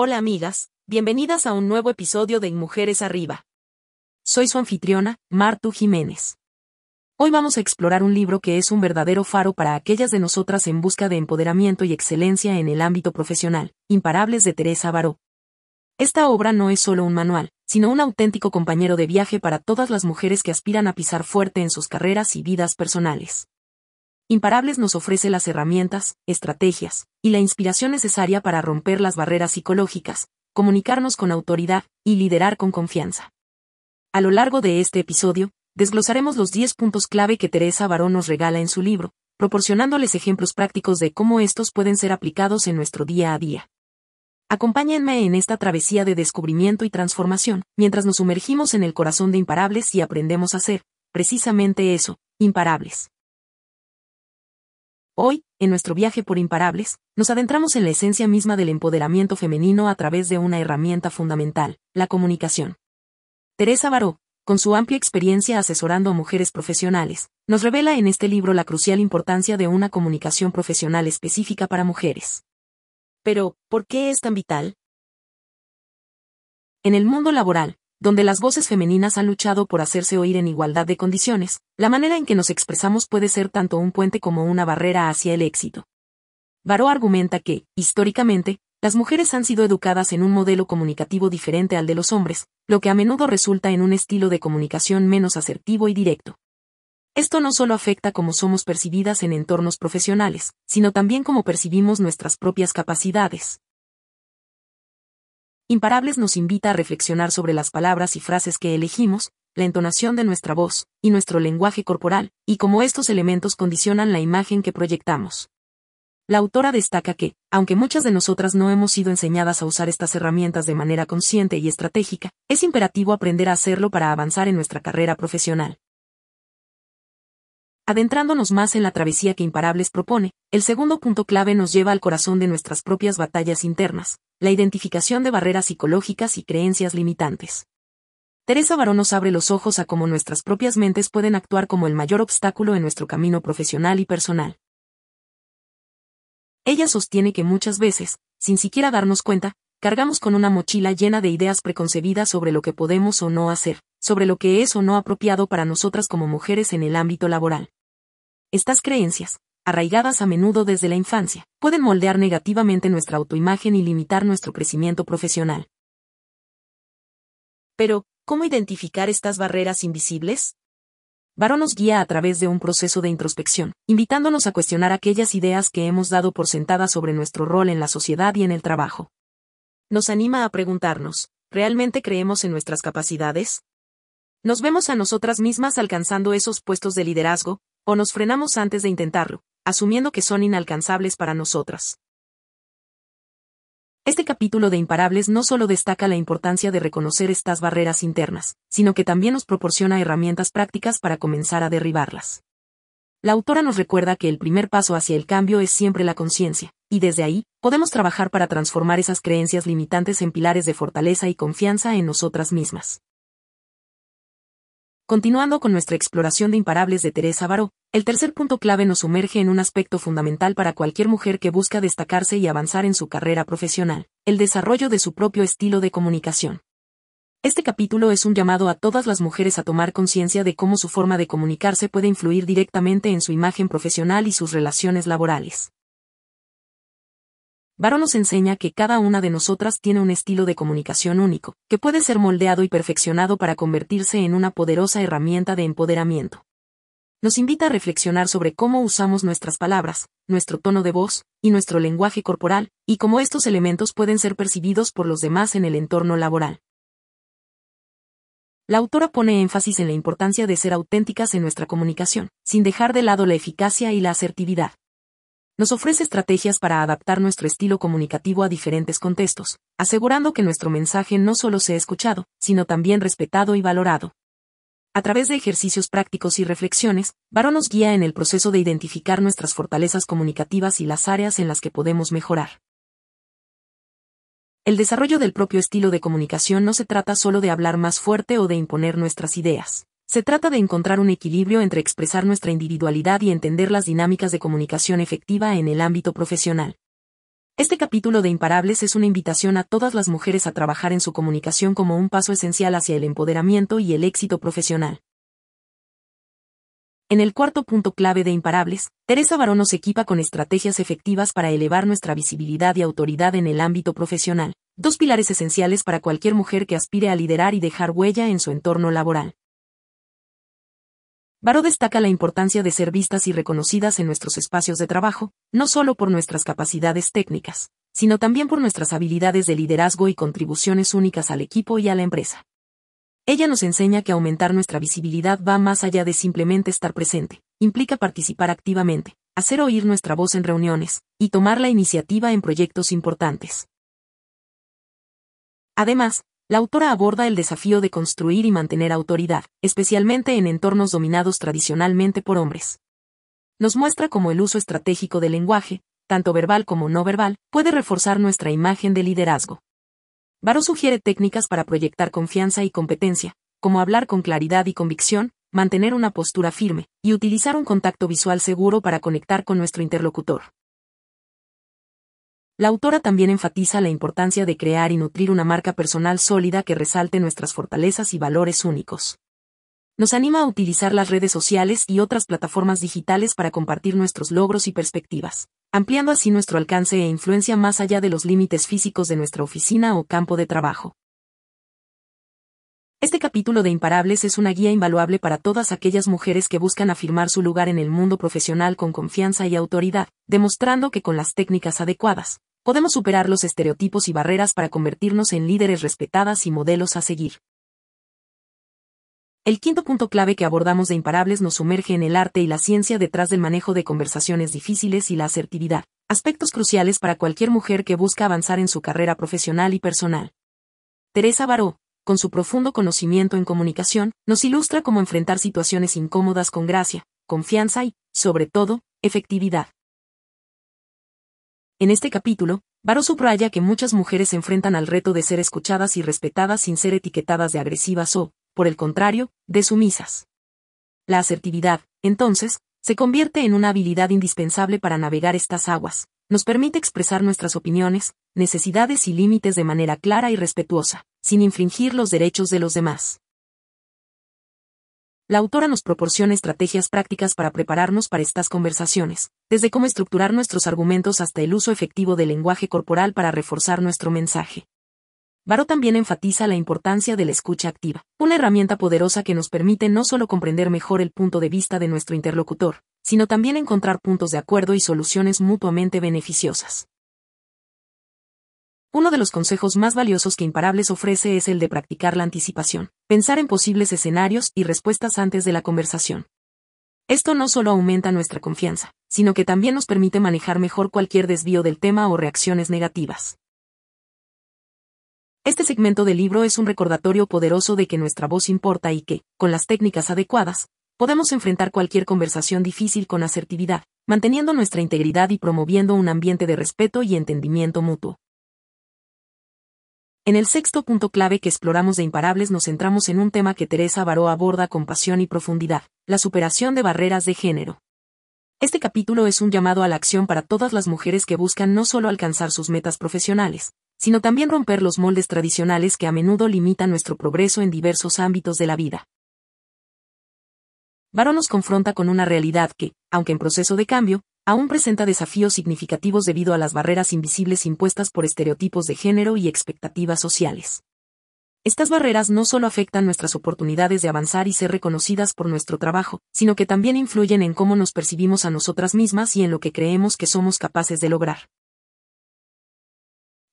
Hola amigas, bienvenidas a un nuevo episodio de Mujeres Arriba. Soy su anfitriona, Martu Jiménez. Hoy vamos a explorar un libro que es un verdadero faro para aquellas de nosotras en busca de empoderamiento y excelencia en el ámbito profesional, Imparables de Teresa Baró. Esta obra no es solo un manual, sino un auténtico compañero de viaje para todas las mujeres que aspiran a pisar fuerte en sus carreras y vidas personales. Imparables nos ofrece las herramientas, estrategias, y la inspiración necesaria para romper las barreras psicológicas, comunicarnos con autoridad, y liderar con confianza. A lo largo de este episodio, desglosaremos los 10 puntos clave que Teresa Barón nos regala en su libro, proporcionándoles ejemplos prácticos de cómo estos pueden ser aplicados en nuestro día a día. Acompáñenme en esta travesía de descubrimiento y transformación, mientras nos sumergimos en el corazón de imparables y aprendemos a ser, precisamente eso, imparables. Hoy, en nuestro viaje por imparables, nos adentramos en la esencia misma del empoderamiento femenino a través de una herramienta fundamental, la comunicación. Teresa Baró, con su amplia experiencia asesorando a mujeres profesionales, nos revela en este libro la crucial importancia de una comunicación profesional específica para mujeres. Pero, ¿por qué es tan vital? En el mundo laboral, donde las voces femeninas han luchado por hacerse oír en igualdad de condiciones, la manera en que nos expresamos puede ser tanto un puente como una barrera hacia el éxito. Baró argumenta que, históricamente, las mujeres han sido educadas en un modelo comunicativo diferente al de los hombres, lo que a menudo resulta en un estilo de comunicación menos asertivo y directo. Esto no solo afecta cómo somos percibidas en entornos profesionales, sino también cómo percibimos nuestras propias capacidades. Imparables nos invita a reflexionar sobre las palabras y frases que elegimos, la entonación de nuestra voz, y nuestro lenguaje corporal, y cómo estos elementos condicionan la imagen que proyectamos. La autora destaca que, aunque muchas de nosotras no hemos sido enseñadas a usar estas herramientas de manera consciente y estratégica, es imperativo aprender a hacerlo para avanzar en nuestra carrera profesional. Adentrándonos más en la travesía que Imparables propone, el segundo punto clave nos lleva al corazón de nuestras propias batallas internas, la identificación de barreras psicológicas y creencias limitantes. Teresa Barón nos abre los ojos a cómo nuestras propias mentes pueden actuar como el mayor obstáculo en nuestro camino profesional y personal. Ella sostiene que muchas veces, sin siquiera darnos cuenta, cargamos con una mochila llena de ideas preconcebidas sobre lo que podemos o no hacer, sobre lo que es o no apropiado para nosotras como mujeres en el ámbito laboral. Estas creencias, arraigadas a menudo desde la infancia, pueden moldear negativamente nuestra autoimagen y limitar nuestro crecimiento profesional. Pero, ¿cómo identificar estas barreras invisibles? Barón nos guía a través de un proceso de introspección, invitándonos a cuestionar aquellas ideas que hemos dado por sentadas sobre nuestro rol en la sociedad y en el trabajo. Nos anima a preguntarnos, ¿realmente creemos en nuestras capacidades? ¿Nos vemos a nosotras mismas alcanzando esos puestos de liderazgo, o nos frenamos antes de intentarlo, asumiendo que son inalcanzables para nosotras. Este capítulo de Imparables no solo destaca la importancia de reconocer estas barreras internas, sino que también nos proporciona herramientas prácticas para comenzar a derribarlas. La autora nos recuerda que el primer paso hacia el cambio es siempre la conciencia, y desde ahí, podemos trabajar para transformar esas creencias limitantes en pilares de fortaleza y confianza en nosotras mismas. Continuando con nuestra exploración de imparables de Teresa Baró, el tercer punto clave nos sumerge en un aspecto fundamental para cualquier mujer que busca destacarse y avanzar en su carrera profesional, el desarrollo de su propio estilo de comunicación. Este capítulo es un llamado a todas las mujeres a tomar conciencia de cómo su forma de comunicarse puede influir directamente en su imagen profesional y sus relaciones laborales. Barón nos enseña que cada una de nosotras tiene un estilo de comunicación único, que puede ser moldeado y perfeccionado para convertirse en una poderosa herramienta de empoderamiento. Nos invita a reflexionar sobre cómo usamos nuestras palabras, nuestro tono de voz, y nuestro lenguaje corporal, y cómo estos elementos pueden ser percibidos por los demás en el entorno laboral. La autora pone énfasis en la importancia de ser auténticas en nuestra comunicación, sin dejar de lado la eficacia y la asertividad nos ofrece estrategias para adaptar nuestro estilo comunicativo a diferentes contextos, asegurando que nuestro mensaje no solo sea escuchado, sino también respetado y valorado. A través de ejercicios prácticos y reflexiones, Barón nos guía en el proceso de identificar nuestras fortalezas comunicativas y las áreas en las que podemos mejorar. El desarrollo del propio estilo de comunicación no se trata solo de hablar más fuerte o de imponer nuestras ideas. Se trata de encontrar un equilibrio entre expresar nuestra individualidad y entender las dinámicas de comunicación efectiva en el ámbito profesional. Este capítulo de Imparables es una invitación a todas las mujeres a trabajar en su comunicación como un paso esencial hacia el empoderamiento y el éxito profesional. En el cuarto punto clave de Imparables, Teresa Barón nos equipa con estrategias efectivas para elevar nuestra visibilidad y autoridad en el ámbito profesional, dos pilares esenciales para cualquier mujer que aspire a liderar y dejar huella en su entorno laboral. Baró destaca la importancia de ser vistas y reconocidas en nuestros espacios de trabajo, no solo por nuestras capacidades técnicas, sino también por nuestras habilidades de liderazgo y contribuciones únicas al equipo y a la empresa. Ella nos enseña que aumentar nuestra visibilidad va más allá de simplemente estar presente, implica participar activamente, hacer oír nuestra voz en reuniones, y tomar la iniciativa en proyectos importantes. Además, la autora aborda el desafío de construir y mantener autoridad, especialmente en entornos dominados tradicionalmente por hombres. Nos muestra cómo el uso estratégico del lenguaje, tanto verbal como no verbal, puede reforzar nuestra imagen de liderazgo. Baró sugiere técnicas para proyectar confianza y competencia, como hablar con claridad y convicción, mantener una postura firme, y utilizar un contacto visual seguro para conectar con nuestro interlocutor. La autora también enfatiza la importancia de crear y nutrir una marca personal sólida que resalte nuestras fortalezas y valores únicos. Nos anima a utilizar las redes sociales y otras plataformas digitales para compartir nuestros logros y perspectivas, ampliando así nuestro alcance e influencia más allá de los límites físicos de nuestra oficina o campo de trabajo. Este capítulo de Imparables es una guía invaluable para todas aquellas mujeres que buscan afirmar su lugar en el mundo profesional con confianza y autoridad, demostrando que con las técnicas adecuadas, podemos superar los estereotipos y barreras para convertirnos en líderes respetadas y modelos a seguir. El quinto punto clave que abordamos de Imparables nos sumerge en el arte y la ciencia detrás del manejo de conversaciones difíciles y la asertividad, aspectos cruciales para cualquier mujer que busca avanzar en su carrera profesional y personal. Teresa Baró, con su profundo conocimiento en comunicación, nos ilustra cómo enfrentar situaciones incómodas con gracia, confianza y, sobre todo, efectividad. En este capítulo, Baró subraya que muchas mujeres se enfrentan al reto de ser escuchadas y respetadas sin ser etiquetadas de agresivas o, por el contrario, de sumisas. La asertividad, entonces, se convierte en una habilidad indispensable para navegar estas aguas, nos permite expresar nuestras opiniones, necesidades y límites de manera clara y respetuosa, sin infringir los derechos de los demás. La autora nos proporciona estrategias prácticas para prepararnos para estas conversaciones, desde cómo estructurar nuestros argumentos hasta el uso efectivo del lenguaje corporal para reforzar nuestro mensaje. Baró también enfatiza la importancia de la escucha activa, una herramienta poderosa que nos permite no solo comprender mejor el punto de vista de nuestro interlocutor, sino también encontrar puntos de acuerdo y soluciones mutuamente beneficiosas. Uno de los consejos más valiosos que Imparables ofrece es el de practicar la anticipación, pensar en posibles escenarios y respuestas antes de la conversación. Esto no solo aumenta nuestra confianza, sino que también nos permite manejar mejor cualquier desvío del tema o reacciones negativas. Este segmento del libro es un recordatorio poderoso de que nuestra voz importa y que, con las técnicas adecuadas, podemos enfrentar cualquier conversación difícil con asertividad, manteniendo nuestra integridad y promoviendo un ambiente de respeto y entendimiento mutuo. En el sexto punto clave que exploramos de Imparables nos centramos en un tema que Teresa Baró aborda con pasión y profundidad, la superación de barreras de género. Este capítulo es un llamado a la acción para todas las mujeres que buscan no solo alcanzar sus metas profesionales, sino también romper los moldes tradicionales que a menudo limitan nuestro progreso en diversos ámbitos de la vida. Baró nos confronta con una realidad que, aunque en proceso de cambio, aún presenta desafíos significativos debido a las barreras invisibles impuestas por estereotipos de género y expectativas sociales. Estas barreras no solo afectan nuestras oportunidades de avanzar y ser reconocidas por nuestro trabajo, sino que también influyen en cómo nos percibimos a nosotras mismas y en lo que creemos que somos capaces de lograr.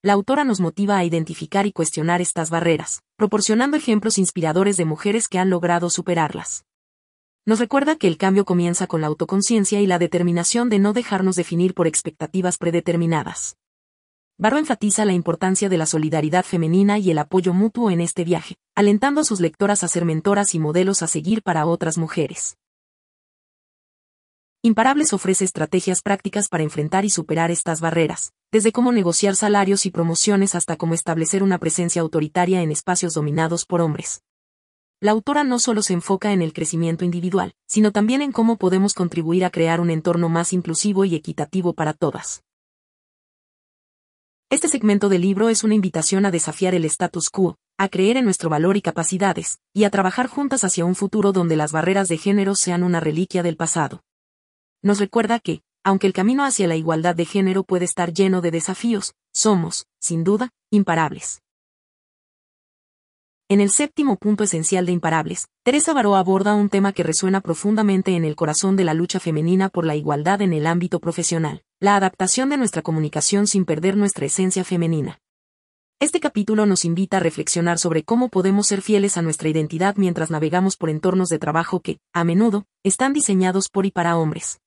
La autora nos motiva a identificar y cuestionar estas barreras, proporcionando ejemplos inspiradores de mujeres que han logrado superarlas nos recuerda que el cambio comienza con la autoconciencia y la determinación de no dejarnos definir por expectativas predeterminadas. Barro enfatiza la importancia de la solidaridad femenina y el apoyo mutuo en este viaje, alentando a sus lectoras a ser mentoras y modelos a seguir para otras mujeres. Imparables ofrece estrategias prácticas para enfrentar y superar estas barreras, desde cómo negociar salarios y promociones hasta cómo establecer una presencia autoritaria en espacios dominados por hombres la autora no solo se enfoca en el crecimiento individual, sino también en cómo podemos contribuir a crear un entorno más inclusivo y equitativo para todas. Este segmento del libro es una invitación a desafiar el status quo, a creer en nuestro valor y capacidades, y a trabajar juntas hacia un futuro donde las barreras de género sean una reliquia del pasado. Nos recuerda que, aunque el camino hacia la igualdad de género puede estar lleno de desafíos, somos, sin duda, imparables. En el séptimo punto esencial de Imparables, Teresa Baró aborda un tema que resuena profundamente en el corazón de la lucha femenina por la igualdad en el ámbito profesional, la adaptación de nuestra comunicación sin perder nuestra esencia femenina. Este capítulo nos invita a reflexionar sobre cómo podemos ser fieles a nuestra identidad mientras navegamos por entornos de trabajo que, a menudo, están diseñados por y para hombres.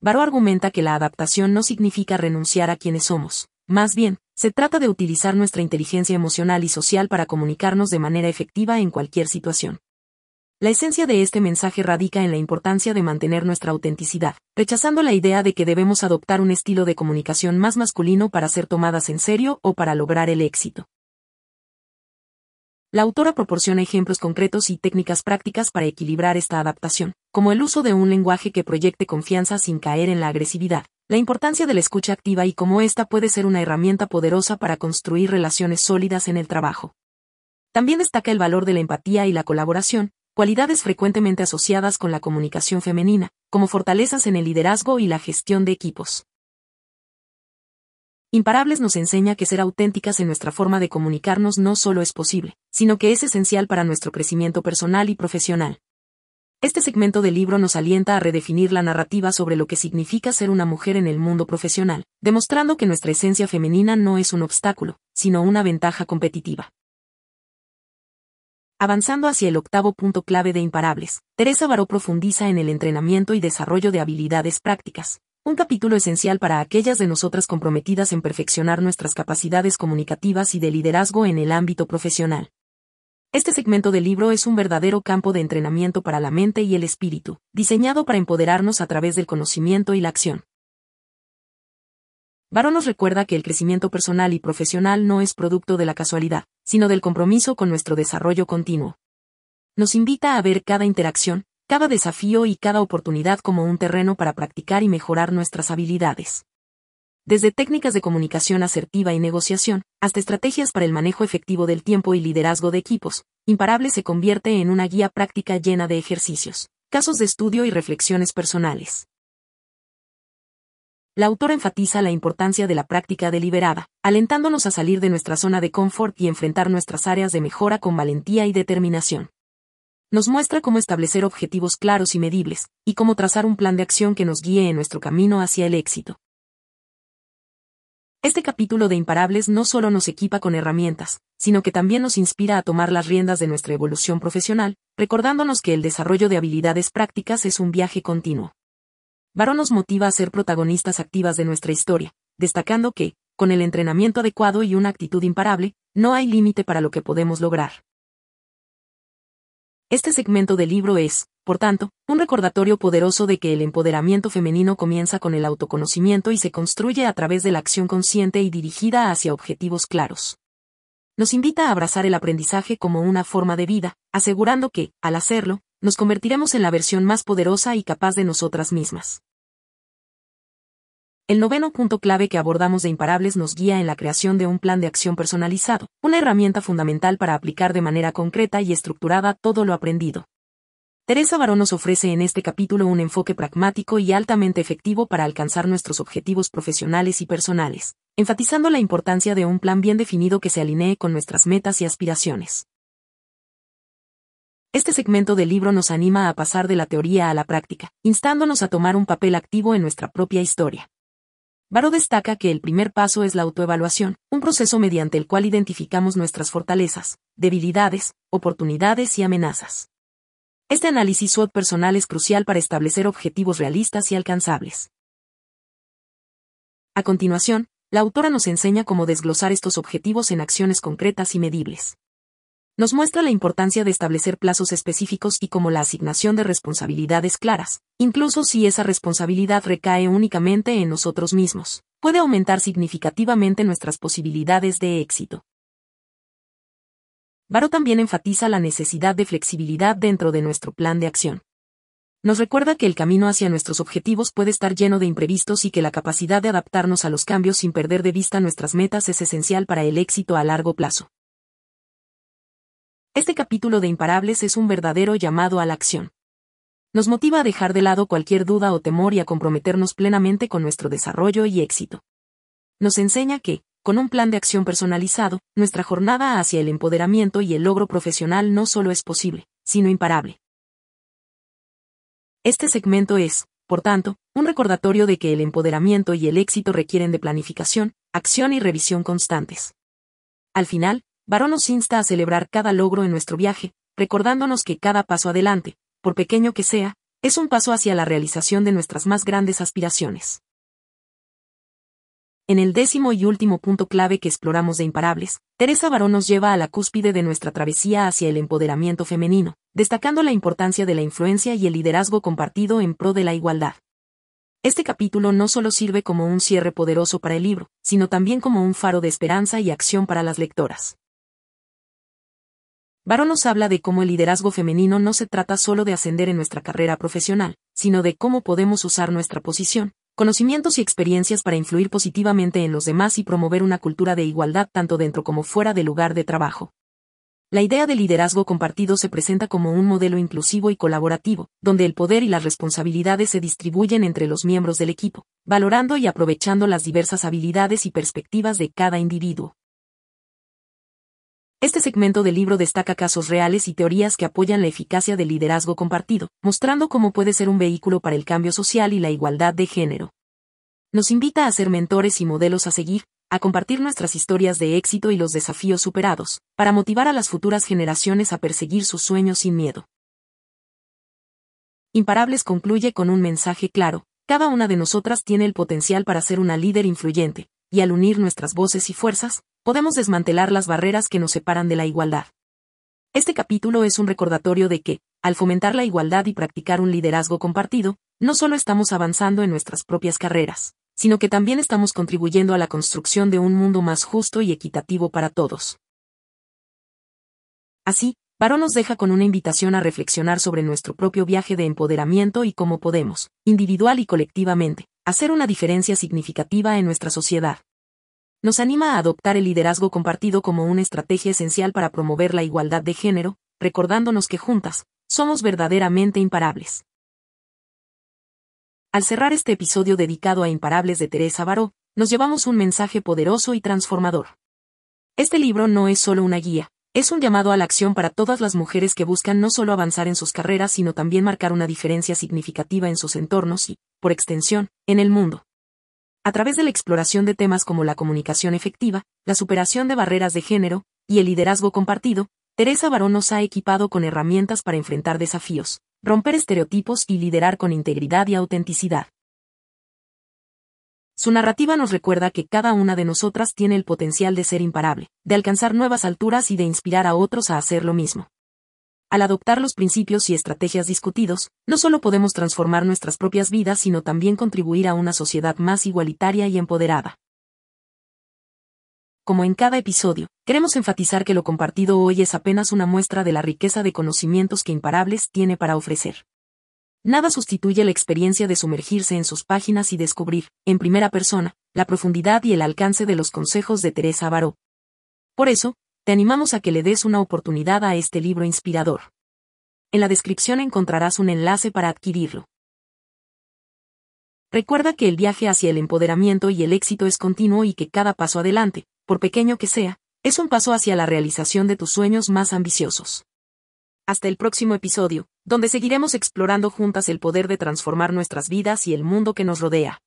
Baró argumenta que la adaptación no significa renunciar a quienes somos, más bien, se trata de utilizar nuestra inteligencia emocional y social para comunicarnos de manera efectiva en cualquier situación. La esencia de este mensaje radica en la importancia de mantener nuestra autenticidad, rechazando la idea de que debemos adoptar un estilo de comunicación más masculino para ser tomadas en serio o para lograr el éxito. La autora proporciona ejemplos concretos y técnicas prácticas para equilibrar esta adaptación, como el uso de un lenguaje que proyecte confianza sin caer en la agresividad, la importancia de la escucha activa y cómo esta puede ser una herramienta poderosa para construir relaciones sólidas en el trabajo. También destaca el valor de la empatía y la colaboración, cualidades frecuentemente asociadas con la comunicación femenina, como fortalezas en el liderazgo y la gestión de equipos. Imparables nos enseña que ser auténticas en nuestra forma de comunicarnos no solo es posible, sino que es esencial para nuestro crecimiento personal y profesional. Este segmento del libro nos alienta a redefinir la narrativa sobre lo que significa ser una mujer en el mundo profesional, demostrando que nuestra esencia femenina no es un obstáculo, sino una ventaja competitiva. Avanzando hacia el octavo punto clave de Imparables, Teresa Baró profundiza en el entrenamiento y desarrollo de habilidades prácticas, un capítulo esencial para aquellas de nosotras comprometidas en perfeccionar nuestras capacidades comunicativas y de liderazgo en el ámbito profesional. Este segmento del libro es un verdadero campo de entrenamiento para la mente y el espíritu, diseñado para empoderarnos a través del conocimiento y la acción. Barón nos recuerda que el crecimiento personal y profesional no es producto de la casualidad, sino del compromiso con nuestro desarrollo continuo. Nos invita a ver cada interacción, cada desafío y cada oportunidad como un terreno para practicar y mejorar nuestras habilidades desde técnicas de comunicación asertiva y negociación, hasta estrategias para el manejo efectivo del tiempo y liderazgo de equipos, Imparable se convierte en una guía práctica llena de ejercicios, casos de estudio y reflexiones personales. La autora enfatiza la importancia de la práctica deliberada, alentándonos a salir de nuestra zona de confort y enfrentar nuestras áreas de mejora con valentía y determinación. Nos muestra cómo establecer objetivos claros y medibles, y cómo trazar un plan de acción que nos guíe en nuestro camino hacia el éxito. Este capítulo de Imparables no solo nos equipa con herramientas, sino que también nos inspira a tomar las riendas de nuestra evolución profesional, recordándonos que el desarrollo de habilidades prácticas es un viaje continuo. Barón nos motiva a ser protagonistas activas de nuestra historia, destacando que, con el entrenamiento adecuado y una actitud imparable, no hay límite para lo que podemos lograr. Este segmento del libro es, por tanto, un recordatorio poderoso de que el empoderamiento femenino comienza con el autoconocimiento y se construye a través de la acción consciente y dirigida hacia objetivos claros. Nos invita a abrazar el aprendizaje como una forma de vida, asegurando que, al hacerlo, nos convertiremos en la versión más poderosa y capaz de nosotras mismas. El noveno punto clave que abordamos de Imparables nos guía en la creación de un plan de acción personalizado, una herramienta fundamental para aplicar de manera concreta y estructurada todo lo aprendido. Teresa Barón nos ofrece en este capítulo un enfoque pragmático y altamente efectivo para alcanzar nuestros objetivos profesionales y personales, enfatizando la importancia de un plan bien definido que se alinee con nuestras metas y aspiraciones. Este segmento del libro nos anima a pasar de la teoría a la práctica, instándonos a tomar un papel activo en nuestra propia historia. Baró destaca que el primer paso es la autoevaluación, un proceso mediante el cual identificamos nuestras fortalezas, debilidades, oportunidades y amenazas. Este análisis SWOT personal es crucial para establecer objetivos realistas y alcanzables. A continuación, la autora nos enseña cómo desglosar estos objetivos en acciones concretas y medibles nos muestra la importancia de establecer plazos específicos y como la asignación de responsabilidades claras, incluso si esa responsabilidad recae únicamente en nosotros mismos, puede aumentar significativamente nuestras posibilidades de éxito. Baró también enfatiza la necesidad de flexibilidad dentro de nuestro plan de acción. Nos recuerda que el camino hacia nuestros objetivos puede estar lleno de imprevistos y que la capacidad de adaptarnos a los cambios sin perder de vista nuestras metas es esencial para el éxito a largo plazo. Este capítulo de Imparables es un verdadero llamado a la acción. Nos motiva a dejar de lado cualquier duda o temor y a comprometernos plenamente con nuestro desarrollo y éxito. Nos enseña que, con un plan de acción personalizado, nuestra jornada hacia el empoderamiento y el logro profesional no solo es posible, sino imparable. Este segmento es, por tanto, un recordatorio de que el empoderamiento y el éxito requieren de planificación, acción y revisión constantes. Al final, Barón nos insta a celebrar cada logro en nuestro viaje, recordándonos que cada paso adelante, por pequeño que sea, es un paso hacia la realización de nuestras más grandes aspiraciones. En el décimo y último punto clave que exploramos de Imparables, Teresa Barón nos lleva a la cúspide de nuestra travesía hacia el empoderamiento femenino, destacando la importancia de la influencia y el liderazgo compartido en pro de la igualdad. Este capítulo no solo sirve como un cierre poderoso para el libro, sino también como un faro de esperanza y acción para las lectoras. Barón nos habla de cómo el liderazgo femenino no se trata solo de ascender en nuestra carrera profesional, sino de cómo podemos usar nuestra posición, conocimientos y experiencias para influir positivamente en los demás y promover una cultura de igualdad tanto dentro como fuera del lugar de trabajo. La idea de liderazgo compartido se presenta como un modelo inclusivo y colaborativo, donde el poder y las responsabilidades se distribuyen entre los miembros del equipo, valorando y aprovechando las diversas habilidades y perspectivas de cada individuo. Este segmento del libro destaca casos reales y teorías que apoyan la eficacia del liderazgo compartido, mostrando cómo puede ser un vehículo para el cambio social y la igualdad de género. Nos invita a ser mentores y modelos a seguir, a compartir nuestras historias de éxito y los desafíos superados, para motivar a las futuras generaciones a perseguir sus sueños sin miedo. Imparables concluye con un mensaje claro, cada una de nosotras tiene el potencial para ser una líder influyente, y al unir nuestras voces y fuerzas, podemos desmantelar las barreras que nos separan de la igualdad. Este capítulo es un recordatorio de que, al fomentar la igualdad y practicar un liderazgo compartido, no solo estamos avanzando en nuestras propias carreras, sino que también estamos contribuyendo a la construcción de un mundo más justo y equitativo para todos. Así, Barón nos deja con una invitación a reflexionar sobre nuestro propio viaje de empoderamiento y cómo podemos, individual y colectivamente, hacer una diferencia significativa en nuestra sociedad nos anima a adoptar el liderazgo compartido como una estrategia esencial para promover la igualdad de género, recordándonos que juntas, somos verdaderamente imparables. Al cerrar este episodio dedicado a Imparables de Teresa Baró, nos llevamos un mensaje poderoso y transformador. Este libro no es solo una guía, es un llamado a la acción para todas las mujeres que buscan no solo avanzar en sus carreras, sino también marcar una diferencia significativa en sus entornos y, por extensión, en el mundo. A través de la exploración de temas como la comunicación efectiva, la superación de barreras de género y el liderazgo compartido, Teresa Barón nos ha equipado con herramientas para enfrentar desafíos, romper estereotipos y liderar con integridad y autenticidad. Su narrativa nos recuerda que cada una de nosotras tiene el potencial de ser imparable, de alcanzar nuevas alturas y de inspirar a otros a hacer lo mismo. Al adoptar los principios y estrategias discutidos, no solo podemos transformar nuestras propias vidas, sino también contribuir a una sociedad más igualitaria y empoderada. Como en cada episodio, queremos enfatizar que lo compartido hoy es apenas una muestra de la riqueza de conocimientos que Imparables tiene para ofrecer. Nada sustituye la experiencia de sumergirse en sus páginas y descubrir, en primera persona, la profundidad y el alcance de los consejos de Teresa Baró. Por eso, te animamos a que le des una oportunidad a este libro inspirador. En la descripción encontrarás un enlace para adquirirlo. Recuerda que el viaje hacia el empoderamiento y el éxito es continuo y que cada paso adelante, por pequeño que sea, es un paso hacia la realización de tus sueños más ambiciosos. Hasta el próximo episodio, donde seguiremos explorando juntas el poder de transformar nuestras vidas y el mundo que nos rodea.